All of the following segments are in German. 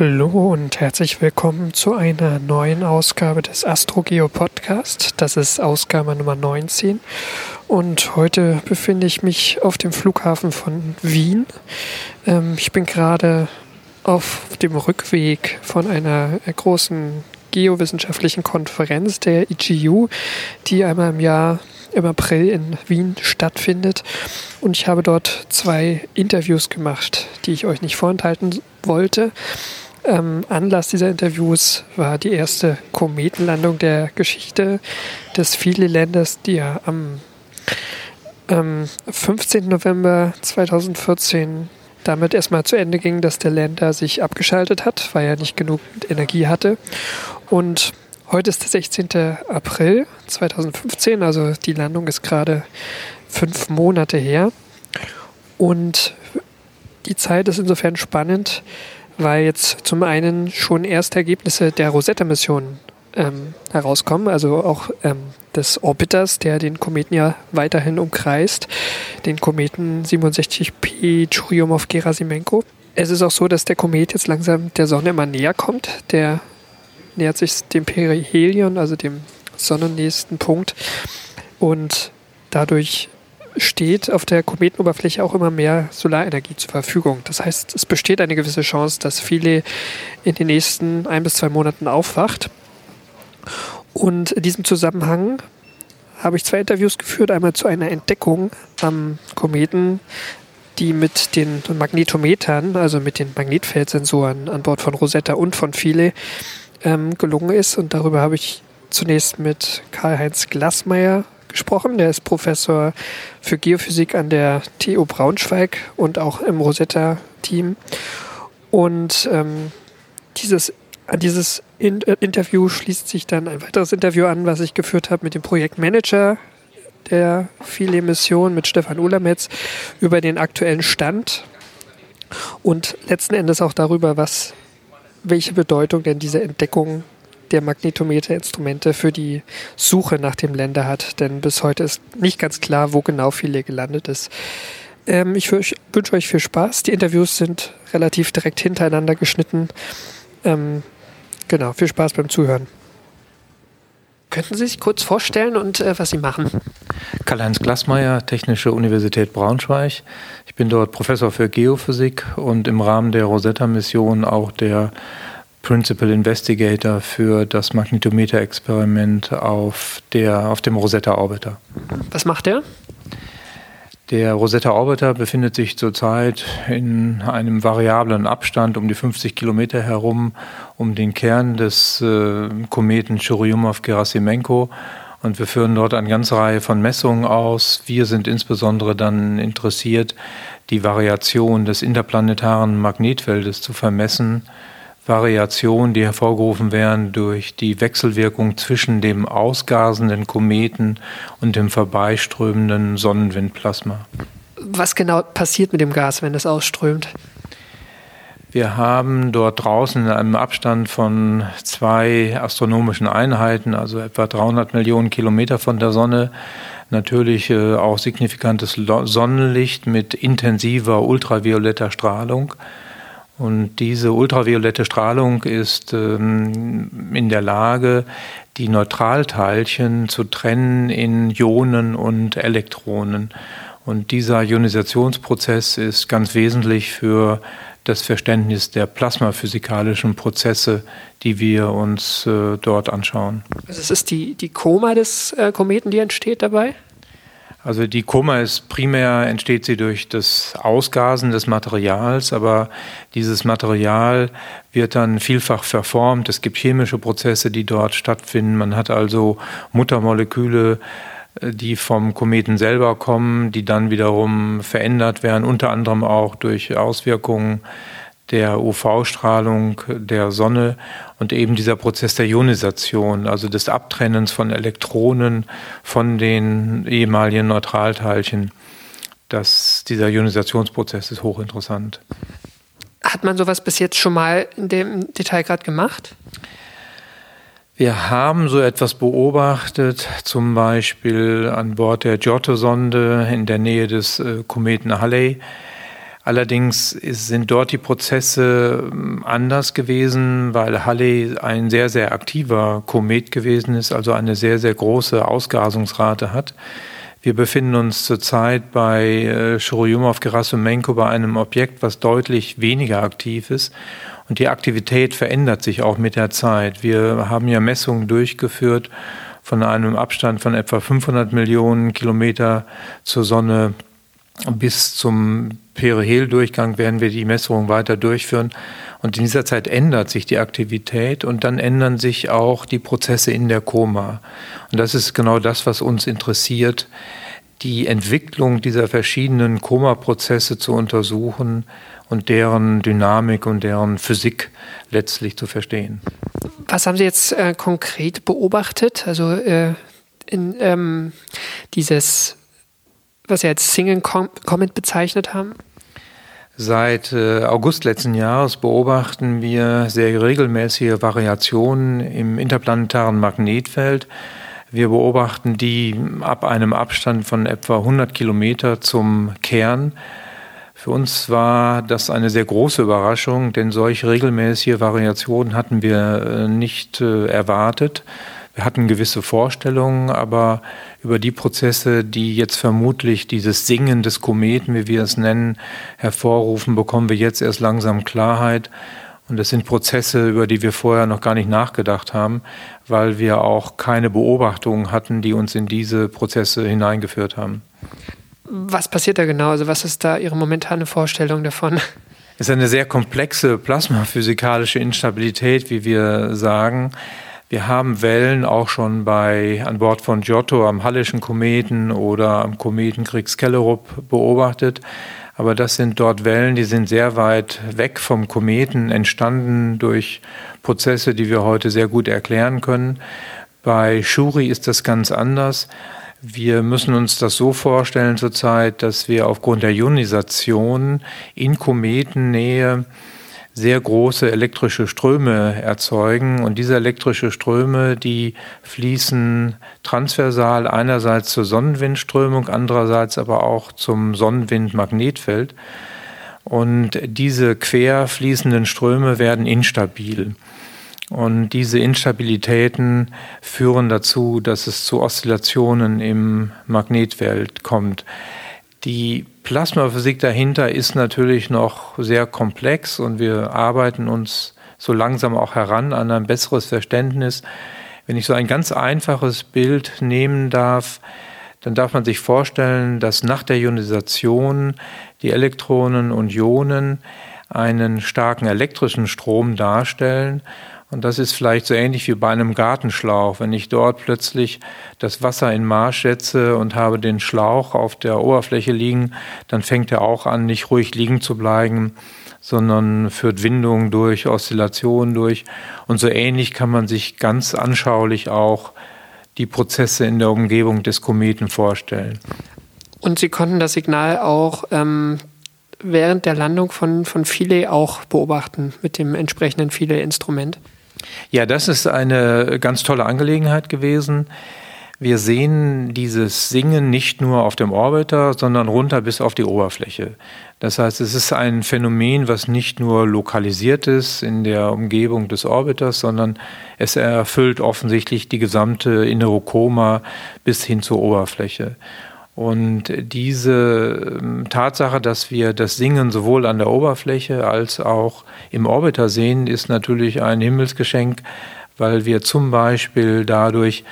Hallo und herzlich willkommen zu einer neuen Ausgabe des AstroGeo Podcast. Das ist Ausgabe Nummer 19 und heute befinde ich mich auf dem Flughafen von Wien. Ähm, ich bin gerade auf dem Rückweg von einer großen geowissenschaftlichen Konferenz der IGU, die einmal im Jahr im April in Wien stattfindet. Und ich habe dort zwei Interviews gemacht, die ich euch nicht vorenthalten wollte. Ähm, Anlass dieser Interviews war die erste Kometenlandung der Geschichte des Philae-Länders, die ja am ähm, 15. November 2014 damit erstmal zu Ende ging, dass der Länder sich abgeschaltet hat, weil er nicht genug Energie hatte. Und heute ist der 16. April 2015, also die Landung ist gerade fünf Monate her. Und die Zeit ist insofern spannend, weil jetzt zum einen schon erste Ergebnisse der Rosetta-Mission ähm, herauskommen, also auch ähm, des Orbiters, der den Kometen ja weiterhin umkreist, den Kometen 67P Churyumov-Gerasimenko. Es ist auch so, dass der Komet jetzt langsam der Sonne immer näher kommt. Der nähert sich dem Perihelion, also dem sonnennächsten Punkt. Und dadurch steht auf der Kometenoberfläche auch immer mehr Solarenergie zur Verfügung. Das heißt, es besteht eine gewisse Chance, dass viele in den nächsten ein bis zwei Monaten aufwacht. Und in diesem Zusammenhang habe ich zwei Interviews geführt. Einmal zu einer Entdeckung am Kometen, die mit den Magnetometern, also mit den Magnetfeldsensoren an Bord von Rosetta und von Philae ähm, gelungen ist. Und darüber habe ich zunächst mit Karl-Heinz Glassmeier gesprochen. Der ist Professor für Geophysik an der TU Braunschweig und auch im Rosetta-Team. Und ähm, dieses, an dieses in äh, Interview schließt sich dann ein weiteres Interview an, was ich geführt habe mit dem Projektmanager der viele Mission mit Stefan Ulametz über den aktuellen Stand und letzten Endes auch darüber, was, welche Bedeutung denn diese Entdeckung der Magnetometer-Instrumente für die Suche nach dem Länder hat. Denn bis heute ist nicht ganz klar, wo genau Philae gelandet ist. Ähm, ich wünsche euch viel Spaß. Die Interviews sind relativ direkt hintereinander geschnitten. Ähm, genau, viel Spaß beim Zuhören. Könnten Sie sich kurz vorstellen und äh, was Sie machen? Karl-Heinz Glassmeier, Technische Universität Braunschweig. Ich bin dort Professor für Geophysik und im Rahmen der Rosetta-Mission auch der Principal Investigator für das Magnetometer-Experiment auf, auf dem Rosetta Orbiter. Was macht der? Der Rosetta Orbiter befindet sich zurzeit in einem variablen Abstand um die 50 Kilometer herum um den Kern des äh, Kometen Churyumov-Gerasimenko und wir führen dort eine ganze Reihe von Messungen aus. Wir sind insbesondere dann interessiert, die Variation des interplanetaren Magnetfeldes zu vermessen Variationen, die hervorgerufen werden durch die Wechselwirkung zwischen dem ausgasenden Kometen und dem vorbeiströmenden Sonnenwindplasma. Was genau passiert mit dem Gas, wenn es ausströmt? Wir haben dort draußen in einem Abstand von zwei astronomischen Einheiten, also etwa 300 Millionen Kilometer von der Sonne, natürlich äh, auch signifikantes Sonnenlicht mit intensiver ultravioletter Strahlung. Und diese ultraviolette Strahlung ist ähm, in der Lage, die Neutralteilchen zu trennen in Ionen und Elektronen. Und dieser Ionisationsprozess ist ganz wesentlich für das Verständnis der plasmaphysikalischen Prozesse, die wir uns äh, dort anschauen. Also es ist die, die Koma des äh, Kometen, die entsteht dabei? Also die Koma ist primär entsteht sie durch das Ausgasen des Materials, aber dieses Material wird dann vielfach verformt. Es gibt chemische Prozesse, die dort stattfinden. Man hat also Muttermoleküle, äh, die vom Kometen selber kommen, die dann wiederum verändert werden, unter anderem auch durch Auswirkungen der UV-Strahlung der Sonne und eben dieser Prozess der Ionisation, also des Abtrennens von Elektronen von den ehemaligen Neutralteilchen. Das, dieser Ionisationsprozess ist hochinteressant. Hat man sowas bis jetzt schon mal in dem Detail gerade gemacht? Wir haben so etwas beobachtet, zum Beispiel an Bord der Giotto-Sonde in der Nähe des äh, Kometen Halley Allerdings sind dort die Prozesse ähm, anders gewesen, weil Halley ein sehr, sehr aktiver Komet gewesen ist, also eine sehr, sehr große Ausgasungsrate hat. Wir befinden uns zurzeit bei äh, Churyumov-Gerasimenko bei einem Objekt, was deutlich weniger aktiv ist. Und die Aktivität verändert sich auch mit der Zeit. Wir haben ja Messungen durchgeführt von einem Abstand von etwa 500 Millionen Kilometer zur Sonne bis zum Perihel-Durchgang werden wir die Messungen weiter durchführen. Und in dieser Zeit ändert sich die Aktivität und dann ändern sich auch die Prozesse in der Koma. Und das ist genau das, was uns interessiert, die Entwicklung dieser verschiedenen Koma-Prozesse zu untersuchen und deren Dynamik und deren Physik letztlich zu verstehen. Was haben Sie jetzt äh, konkret beobachtet? Also äh, in, ähm, dieses, was Sie als Single Comet bezeichnet haben? Seit äh, August letzten Jahres beobachten wir sehr regelmäßige Variationen im interplanetaren Magnetfeld. Wir beobachten die ab einem Abstand von etwa 100 Kilometer zum Kern für uns war das eine sehr große Überraschung, denn solch regelmäßige Variationen hatten wir äh, nicht äh, erwartet. Wir hatten gewisse Vorstellungen, aber über die Prozesse, die jetzt vermutlich dieses Singen des Kometen, wie wir es nennen, hervorrufen, bekommen wir jetzt erst langsam Klarheit. Und das sind Prozesse, über die wir vorher noch gar nicht nachgedacht haben, weil wir auch keine Beobachtungen hatten, die uns in diese Prozesse hineingeführt haben. Was passiert da genau? Also was ist da Ihre momentane Vorstellung davon? Es ist eine sehr komplexe plasmaphysikalische Instabilität, wie wir sagen. Wir haben Wellen auch schon bei an Bord von Giotto am Hallischen Kometen oder am Kometen Kriegskellerup beobachtet. Aber das sind dort Wellen, die sind sehr weit weg vom Kometen entstanden durch Prozesse, die wir heute sehr gut erklären können. Bei Shuri ist das ganz anders. Wir müssen uns das so vorstellen zurzeit, dass wir aufgrund der Ionisation in Kometennähe sehr große elektrische Ströme erzeugen. Und diese elektrische Ströme, die fließen transversal einerseits zur Sonnenwindströmung, andererseits aber auch zum Sonnenwindmagnetfeld. Und diese quer fließenden Ströme werden instabil. Und diese Instabilitäten führen dazu, dass es zu Oszillationen im Magnetfeld kommt. Die Plasmaphysik dahinter ist natürlich noch sehr komplex und wir arbeiten uns so langsam auch heran an ein besseres Verständnis. Wenn ich so ein ganz einfaches Bild nehmen darf, dann darf man sich vorstellen, dass nach der Ionisation die Elektronen und Ionen einen starken elektrischen Strom darstellen und das ist vielleicht so ähnlich wie bei einem Gartenschlauch. Wenn ich dort plötzlich das Wasser in Marsch setze und habe den Schlauch auf der Oberfläche liegen, dann fängt er auch an, nicht ruhig liegen zu bleiben, sondern führt Windungen durch, Oszillationen durch. Und so ähnlich kann man sich ganz anschaulich auch die Prozesse in der Umgebung des Kometen vorstellen. Und Sie konnten das Signal auch ähm, während der Landung von, von Philae auch beobachten mit dem entsprechenden Philae-Instrument? Ja, das ist eine ganz tolle Angelegenheit gewesen. Wir sehen dieses Singen nicht nur auf dem Orbiter, sondern runter bis auf die Oberfläche. Das heißt, es ist ein Phänomen, was nicht nur lokalisiert ist in der Umgebung des Orbiters, sondern es erfüllt offensichtlich die gesamte innere Koma bis hin zur Oberfläche. Und diese ähm, Tatsache, dass wir das Singen sowohl an der Oberfläche als auch im Orbiter sehen, ist natürlich ein Himmelsgeschenk, weil wir zum Beispiel dadurch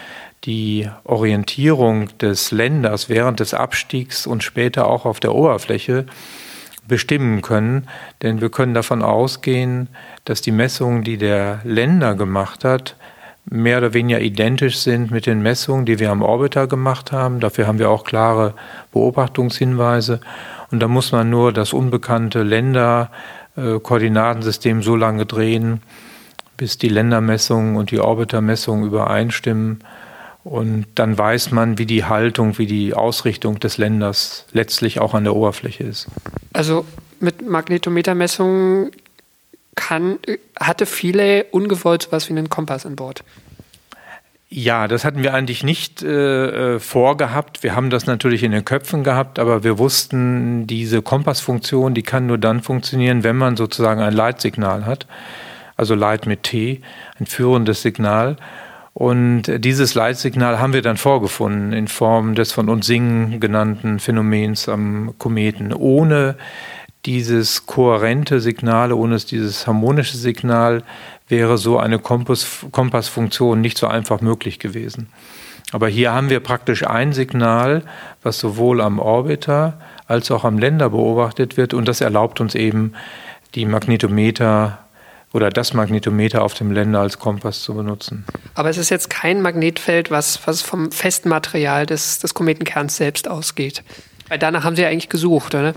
die Orientierung des Länders während des Abstiegs und später auch auf der Oberfläche bestimmen können. Denn wir können davon ausgehen, dass die Messungen, die der Länder gemacht hat, mehr oder weniger identisch sind mit den Messungen, die wir am Orbiter gemacht haben. Dafür haben wir auch klare Beobachtungshinweise. Und da muss man nur das unbekannte Länderkoordinatensystem so lange drehen, bis die Ländermessungen und die Orbitermessungen übereinstimmen. Und dann weiß man, wie die Haltung, wie die Ausrichtung des Länders letztlich auch an der Oberfläche ist. Also mit Magnetometermessungen kann, hatte viele ungewollt was wie einen Kompass an Bord. Ja, das hatten wir eigentlich nicht äh, äh, vorgehabt. Wir haben das natürlich in den Köpfen gehabt, aber wir wussten, diese Kompassfunktion, die kann nur dann funktionieren, wenn man sozusagen ein Leitsignal hat. Also Leit mit T, ein führendes Signal. Und dieses Leitsignal haben wir dann vorgefunden in Form des von uns Singen genannten Phänomens am Kometen. Ohne dieses kohärente Signal, ohne dieses harmonische Signal wäre so eine Kompass, Kompassfunktion nicht so einfach möglich gewesen. Aber hier haben wir praktisch ein Signal, was sowohl am Orbiter als auch am Länder beobachtet wird und das erlaubt uns eben die Magnetometer oder das Magnetometer auf dem Länder als Kompass zu benutzen. Aber es ist jetzt kein Magnetfeld, was, was vom festen Material des, des Kometenkerns selbst ausgeht. Weil danach haben Sie ja eigentlich gesucht, oder? Ja.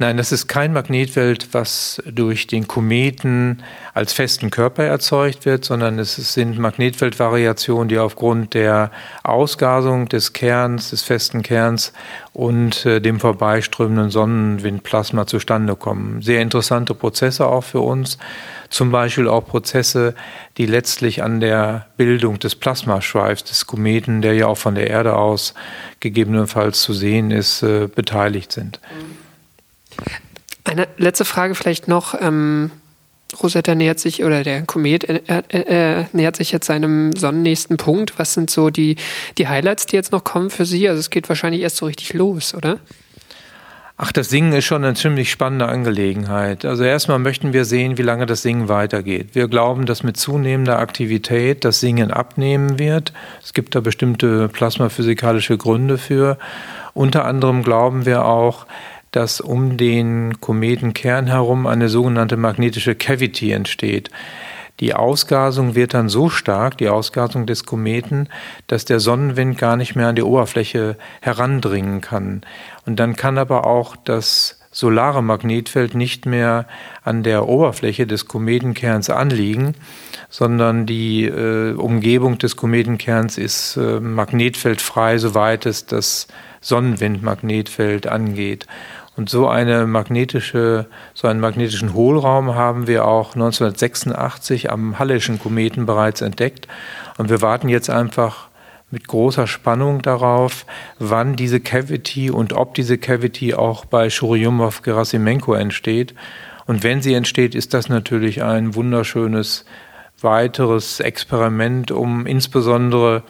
Nein, das ist kein Magnetfeld, was durch den Kometen als festen Körper erzeugt wird, sondern es sind Magnetfeldvariationen, die aufgrund der Ausgasung des Kerns, des festen Kerns und äh, dem vorbeiströmenden Sonnenwindplasma zustande kommen. Sehr interessante Prozesse auch für uns. Zum Beispiel auch Prozesse, die letztlich an der Bildung des Plasmaschweifs des Kometen, der ja auch von der Erde aus gegebenenfalls zu sehen ist, äh, beteiligt sind. Mhm. Eine letzte Frage vielleicht noch. Ähm, Rosetta nähert sich, oder der Komet äh, äh, äh, nähert sich jetzt seinem sonnennächsten Punkt. Was sind so die, die Highlights, die jetzt noch kommen für Sie? Also es geht wahrscheinlich erst so richtig los, oder? Ach, das Singen ist schon eine ziemlich spannende Angelegenheit. Also erstmal möchten wir sehen, wie lange das Singen weitergeht. Wir glauben, dass mit zunehmender Aktivität das Singen abnehmen wird. Es gibt da bestimmte plasmaphysikalische Gründe für. Unter anderem glauben wir auch, dass um den Kometenkern herum eine sogenannte magnetische Cavity entsteht. Die Ausgasung wird dann so stark, die Ausgasung des Kometen, dass der Sonnenwind gar nicht mehr an die Oberfläche herandringen kann. Und dann kann aber auch das solare Magnetfeld nicht mehr an der Oberfläche des Kometenkerns anliegen, sondern die äh, Umgebung des Kometenkerns ist äh, magnetfeldfrei, soweit es das Sonnenwindmagnetfeld angeht. Und so eine magnetische, so einen magnetischen Hohlraum haben wir auch 1986 am Halleschen Kometen bereits entdeckt. Und wir warten jetzt einfach mit großer Spannung darauf, wann diese Cavity und ob diese Cavity auch bei Churyumov-Gerasimenko entsteht. Und wenn sie entsteht, ist das natürlich ein wunderschönes weiteres Experiment, um insbesondere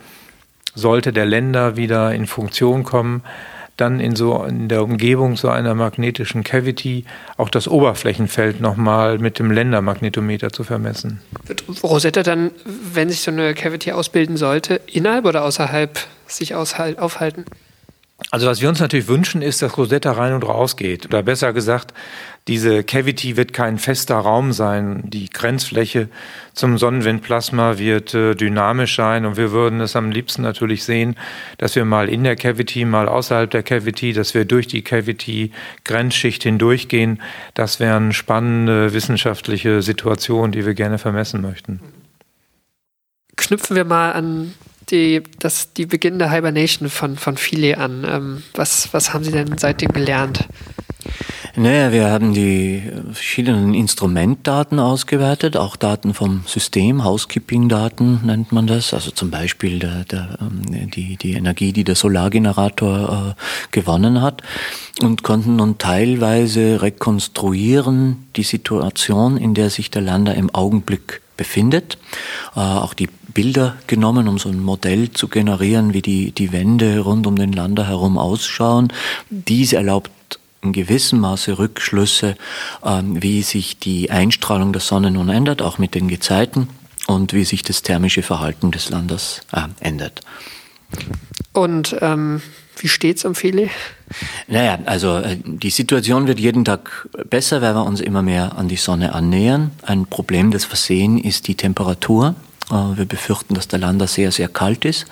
sollte der Länder wieder in Funktion kommen, dann in so in der Umgebung so einer magnetischen Cavity auch das Oberflächenfeld nochmal mit dem Ländermagnetometer zu vermessen. Wird Rosetta dann, wenn sich so eine Cavity ausbilden sollte, innerhalb oder außerhalb sich aufhalten? Also was wir uns natürlich wünschen, ist, dass Rosetta rein und raus geht. Oder besser gesagt, diese Cavity wird kein fester Raum sein. Die Grenzfläche zum Sonnenwindplasma wird äh, dynamisch sein und wir würden es am liebsten natürlich sehen, dass wir mal in der Cavity, mal außerhalb der Cavity, dass wir durch die Cavity Grenzschicht hindurchgehen. Das wären spannende wissenschaftliche Situationen, die wir gerne vermessen möchten. Knüpfen wir mal an die, das, die beginnende Hibernation von, von Philae an. Ähm, was, was haben Sie denn seitdem gelernt? Naja, wir haben die verschiedenen Instrumentdaten ausgewertet, auch Daten vom System, Housekeeping-Daten nennt man das, also zum Beispiel der, der, ähm, die, die Energie, die der Solargenerator äh, gewonnen hat und konnten nun teilweise rekonstruieren die Situation, in der sich der Lander im Augenblick befindet. Äh, auch die Bilder genommen, um so ein Modell zu generieren, wie die, die Wände rund um den Lander herum ausschauen. Dies erlaubt in gewissem Maße Rückschlüsse, ähm, wie sich die Einstrahlung der Sonne nun ändert, auch mit den Gezeiten und wie sich das thermische Verhalten des Landes äh, ändert. Und ähm, wie steht's um Feli? Naja, also äh, die Situation wird jeden Tag besser, weil wir uns immer mehr an die Sonne annähern. Ein Problem, das wir sehen, ist die Temperatur. Äh, wir befürchten, dass der Lander sehr, sehr kalt ist.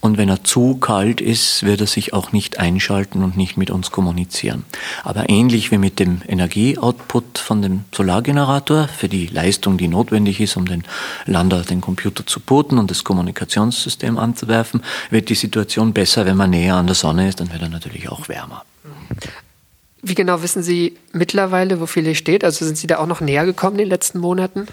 Und wenn er zu kalt ist, wird er sich auch nicht einschalten und nicht mit uns kommunizieren. Aber ähnlich wie mit dem Energieoutput von dem Solargenerator für die Leistung, die notwendig ist, um den Lander, den Computer zu booten und das Kommunikationssystem anzuwerfen, wird die Situation besser, wenn man näher an der Sonne ist, dann wird er natürlich auch wärmer. Wie genau wissen Sie mittlerweile, wo Philae steht? Also sind Sie da auch noch näher gekommen in den letzten Monaten?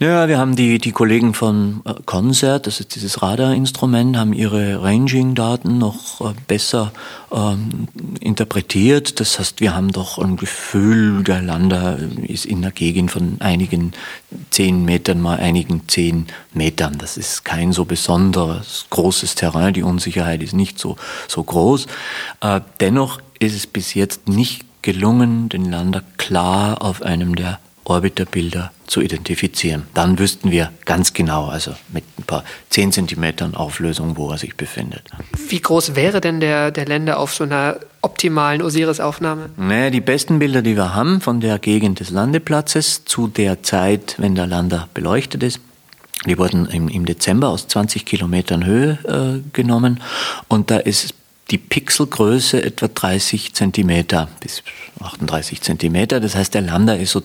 Ja, wir haben die, die Kollegen von äh, Concert, das ist dieses Radarinstrument, haben ihre Ranging-Daten noch äh, besser ähm, interpretiert. Das heißt, wir haben doch ein Gefühl, der Lander ist in der Gegend von einigen zehn Metern mal einigen zehn Metern. Das ist kein so besonderes großes Terrain. Die Unsicherheit ist nicht so, so groß. Äh, dennoch ist es bis jetzt nicht gelungen, den Lander klar auf einem der Orbiterbilder zu identifizieren. Dann wüssten wir ganz genau, also mit ein paar 10 Zentimetern Auflösung, wo er sich befindet. Wie groß wäre denn der, der Länder auf so einer optimalen Osiris-Aufnahme? Naja, die besten Bilder, die wir haben von der Gegend des Landeplatzes zu der Zeit, wenn der Lander beleuchtet ist, die wurden im, im Dezember aus 20 Kilometern Höhe äh, genommen und da ist die Pixelgröße etwa 30 Zentimeter bis 38 Zentimeter. Das heißt, der Lander ist so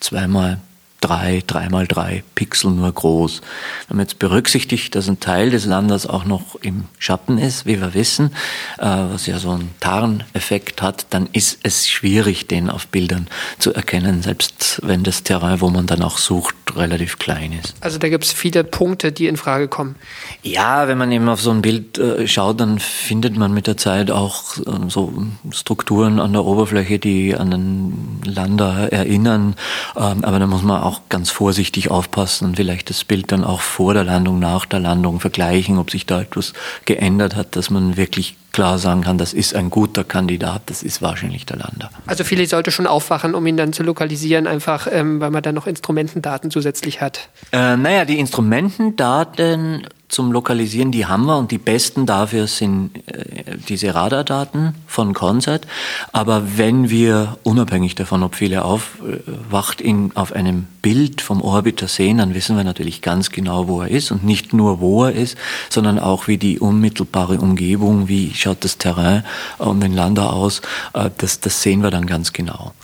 zweimal drei, dreimal drei Pixel nur groß. Wenn man jetzt berücksichtigt, dass ein Teil des Landes auch noch im Schatten ist, wie wir wissen, äh, was ja so einen Tarneffekt hat, dann ist es schwierig, den auf Bildern zu erkennen, selbst wenn das Terrain, wo man dann auch sucht, relativ klein ist. Also da gibt es viele Punkte, die in Frage kommen. Ja, wenn man eben auf so ein Bild äh, schaut, dann findet man mit der Zeit auch äh, so Strukturen an der Oberfläche, die an den Lander erinnern. Ähm, aber da muss man auch ganz vorsichtig aufpassen und vielleicht das Bild dann auch vor der Landung, nach der Landung vergleichen, ob sich da etwas geändert hat, dass man wirklich klar sagen kann, das ist ein guter Kandidat, das ist wahrscheinlich der Lander. Also viele sollte schon aufwachen, um ihn dann zu lokalisieren, einfach ähm, weil man dann noch Instrumentendaten zusätzlich hat. Äh, naja, die Instrumentendaten zum Lokalisieren, die haben wir und die besten dafür sind äh, diese Radardaten von Concert. Aber wenn wir, unabhängig davon, ob viele aufwacht, ihn auf einem Bild vom Orbiter sehen, dann wissen wir natürlich ganz genau, wo er ist und nicht nur, wo er ist, sondern auch, wie die unmittelbare Umgebung, wie schaut das Terrain um den Lander aus, äh, das, das sehen wir dann ganz genau.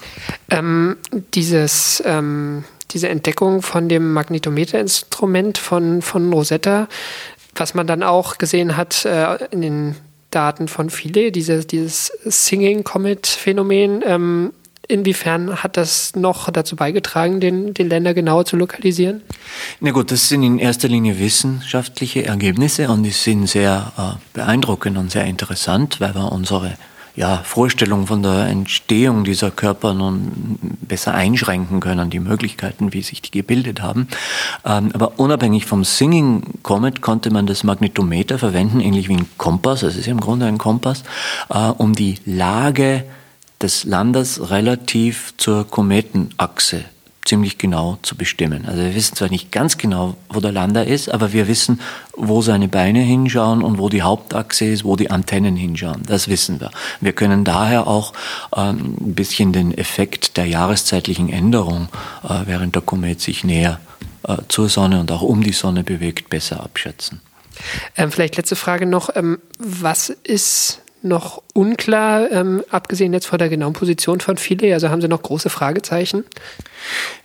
Ähm, dieses ähm diese Entdeckung von dem Magnetometerinstrument von, von Rosetta, was man dann auch gesehen hat äh, in den Daten von Philae, diese, dieses Singing Comet Phänomen. Ähm, inwiefern hat das noch dazu beigetragen, den, den Länder genauer zu lokalisieren? Na gut, das sind in erster Linie wissenschaftliche Ergebnisse und die sind sehr äh, beeindruckend und sehr interessant, weil wir unsere ja, Vorstellung von der Entstehung dieser Körper nun besser einschränken können, die Möglichkeiten, wie sich die gebildet haben. Ähm, aber unabhängig vom Singing Comet konnte man das Magnetometer verwenden, ähnlich wie ein Kompass, das ist ja im Grunde ein Kompass, äh, um die Lage des Landes relativ zur Kometenachse ziemlich genau zu bestimmen. Also wir wissen zwar nicht ganz genau, wo der Lander ist, aber wir wissen, wo seine Beine hinschauen und wo die Hauptachse ist, wo die Antennen hinschauen. Das wissen wir. Wir können daher auch ähm, ein bisschen den Effekt der jahreszeitlichen Änderung, äh, während der Komet sich näher äh, zur Sonne und auch um die Sonne bewegt, besser abschätzen. Ähm, vielleicht letzte Frage noch. Ähm, was ist noch unklar, ähm, abgesehen jetzt von der genauen Position von Philae? Also haben Sie noch große Fragezeichen?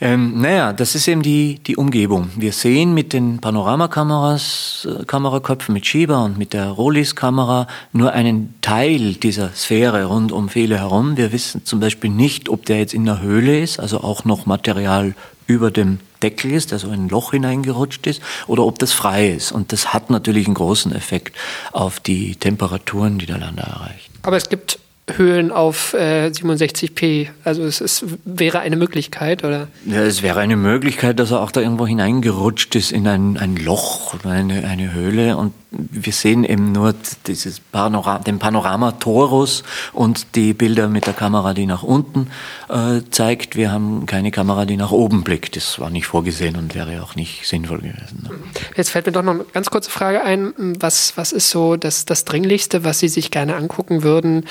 Ähm, naja, das ist eben die, die Umgebung. Wir sehen mit den Panoramakameras, äh, Kameraköpfen mit Schieber und mit der Rolis-Kamera nur einen Teil dieser Sphäre rund um Philae herum. Wir wissen zum Beispiel nicht, ob der jetzt in der Höhle ist, also auch noch Material über dem Deckel ist, der so in ein Loch hineingerutscht ist, oder ob das frei ist. Und das hat natürlich einen großen Effekt auf die Temperaturen, die der Lander erreicht. Aber es gibt Höhen auf äh, 67p. Also es, es, wäre eine Möglichkeit, oder? Ja, es wäre eine Möglichkeit, dass er auch da irgendwo hineingerutscht ist in ein, ein Loch oder eine, eine Höhle. Und wir sehen eben nur dieses Panora den Panorama-Torus und die Bilder mit der Kamera, die nach unten äh, zeigt. Wir haben keine Kamera, die nach oben blickt. Das war nicht vorgesehen und wäre auch nicht sinnvoll gewesen. Ne? Jetzt fällt mir doch noch eine ganz kurze Frage ein. Was, was ist so das, das Dringlichste, was Sie sich gerne angucken würden,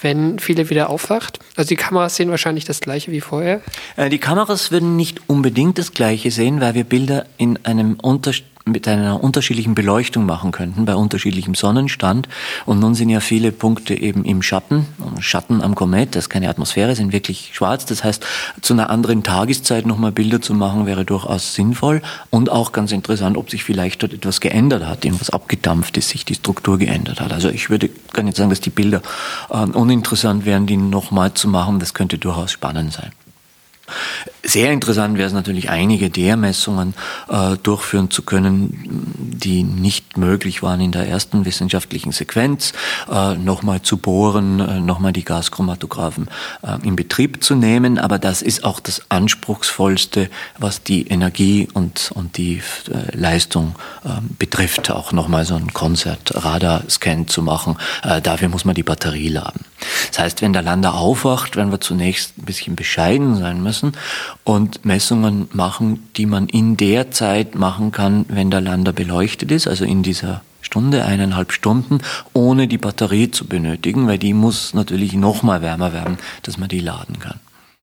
wenn viele wieder aufwacht? Also die Kameras sehen wahrscheinlich das gleiche wie vorher? Äh, die Kameras würden nicht unbedingt das gleiche sehen, weil wir Bilder in einem Unterschied mit einer unterschiedlichen Beleuchtung machen könnten, bei unterschiedlichem Sonnenstand. Und nun sind ja viele Punkte eben im Schatten, Schatten am Komet, das ist keine Atmosphäre, sind wirklich schwarz. Das heißt, zu einer anderen Tageszeit nochmal Bilder zu machen, wäre durchaus sinnvoll. Und auch ganz interessant, ob sich vielleicht dort etwas geändert hat, irgendwas abgedampft ist, sich die Struktur geändert hat. Also ich würde gar nicht sagen, dass die Bilder äh, uninteressant wären, die nochmal zu machen. Das könnte durchaus spannend sein. Sehr interessant wäre es natürlich, einige der Messungen äh, durchführen zu können, die nicht möglich waren in der ersten wissenschaftlichen Sequenz, äh, nochmal zu bohren, äh, nochmal die Gaschromatographen äh, in Betrieb zu nehmen. Aber das ist auch das Anspruchsvollste, was die Energie und, und die äh, Leistung äh, betrifft. Auch nochmal so ein Konzert-Radar-Scan zu machen. Dafür muss man die Batterie laden. Das heißt, wenn der Lander aufwacht, werden wir zunächst ein bisschen bescheiden sein müssen und Messungen machen, die man in der Zeit machen kann, wenn der Lander beleuchtet ist, also in dieser Stunde, eineinhalb Stunden, ohne die Batterie zu benötigen, weil die muss natürlich noch mal wärmer werden, dass man die laden kann.